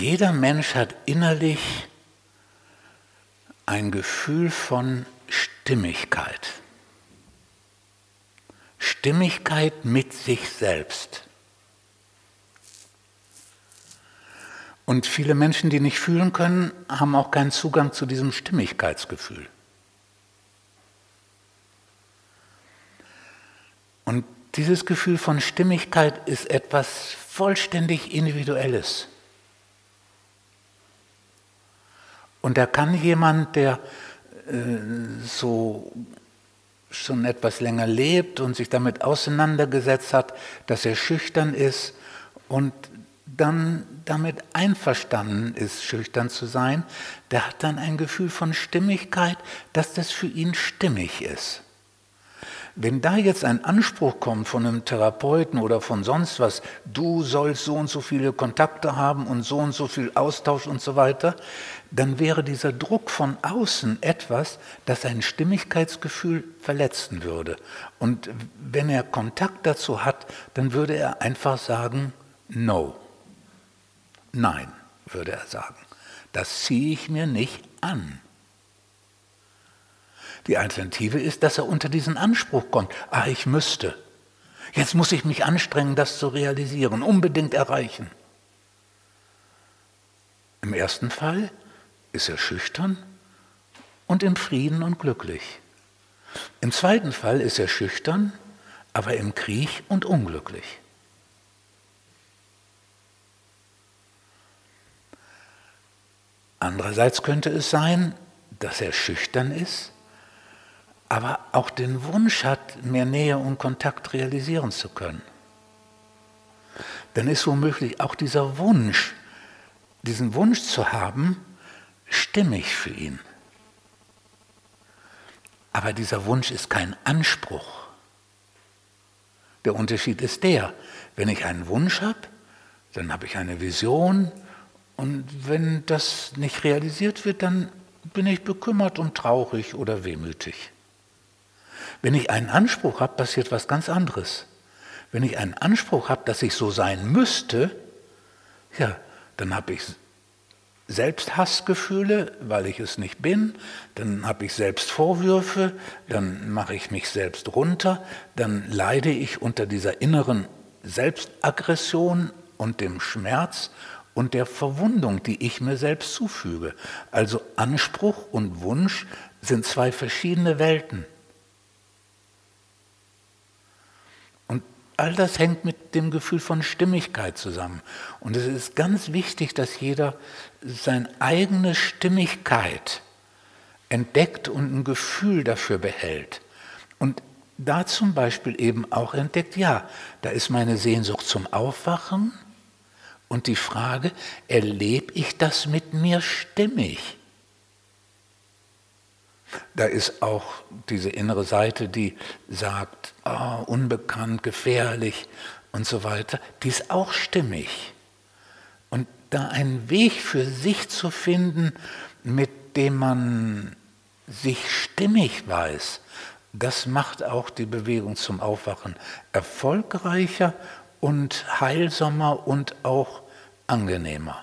Jeder Mensch hat innerlich ein Gefühl von Stimmigkeit. Stimmigkeit mit sich selbst. Und viele Menschen, die nicht fühlen können, haben auch keinen Zugang zu diesem Stimmigkeitsgefühl. Und dieses Gefühl von Stimmigkeit ist etwas vollständig Individuelles. Und da kann jemand, der äh, so schon etwas länger lebt und sich damit auseinandergesetzt hat, dass er schüchtern ist und dann damit einverstanden ist, schüchtern zu sein, der hat dann ein Gefühl von Stimmigkeit, dass das für ihn stimmig ist. Wenn da jetzt ein Anspruch kommt von einem Therapeuten oder von sonst was, du sollst so und so viele Kontakte haben und so und so viel Austausch und so weiter, dann wäre dieser Druck von außen etwas, das sein Stimmigkeitsgefühl verletzen würde. Und wenn er Kontakt dazu hat, dann würde er einfach sagen, no. Nein, würde er sagen. Das ziehe ich mir nicht an. Die Alternative ist, dass er unter diesen Anspruch kommt. Ah, ich müsste. Jetzt muss ich mich anstrengen, das zu realisieren, unbedingt erreichen. Im ersten Fall ist er schüchtern und im Frieden und glücklich. Im zweiten Fall ist er schüchtern, aber im Krieg und unglücklich. Andererseits könnte es sein, dass er schüchtern ist, aber auch den Wunsch hat, mehr Nähe und Kontakt realisieren zu können. Dann ist womöglich auch dieser Wunsch, diesen Wunsch zu haben, stimmig für ihn. Aber dieser Wunsch ist kein Anspruch. Der Unterschied ist der, wenn ich einen Wunsch habe, dann habe ich eine Vision, und wenn das nicht realisiert wird, dann bin ich bekümmert und traurig oder wehmütig. Wenn ich einen Anspruch habe, passiert was ganz anderes. Wenn ich einen Anspruch habe, dass ich so sein müsste, ja, dann habe ich selbst Hassgefühle, weil ich es nicht bin, dann habe ich selbst Vorwürfe, dann mache ich mich selbst runter, dann leide ich unter dieser inneren Selbstaggression und dem Schmerz und der Verwundung, die ich mir selbst zufüge. Also Anspruch und Wunsch sind zwei verschiedene Welten. All das hängt mit dem Gefühl von Stimmigkeit zusammen. Und es ist ganz wichtig, dass jeder seine eigene Stimmigkeit entdeckt und ein Gefühl dafür behält. Und da zum Beispiel eben auch entdeckt, ja, da ist meine Sehnsucht zum Aufwachen, und die Frage, erlebe ich das mit mir stimmig? Da ist auch diese innere Seite, die sagt, oh, unbekannt, gefährlich und so weiter, die ist auch stimmig. Und da einen Weg für sich zu finden, mit dem man sich stimmig weiß, das macht auch die Bewegung zum Aufwachen erfolgreicher und heilsamer und auch angenehmer.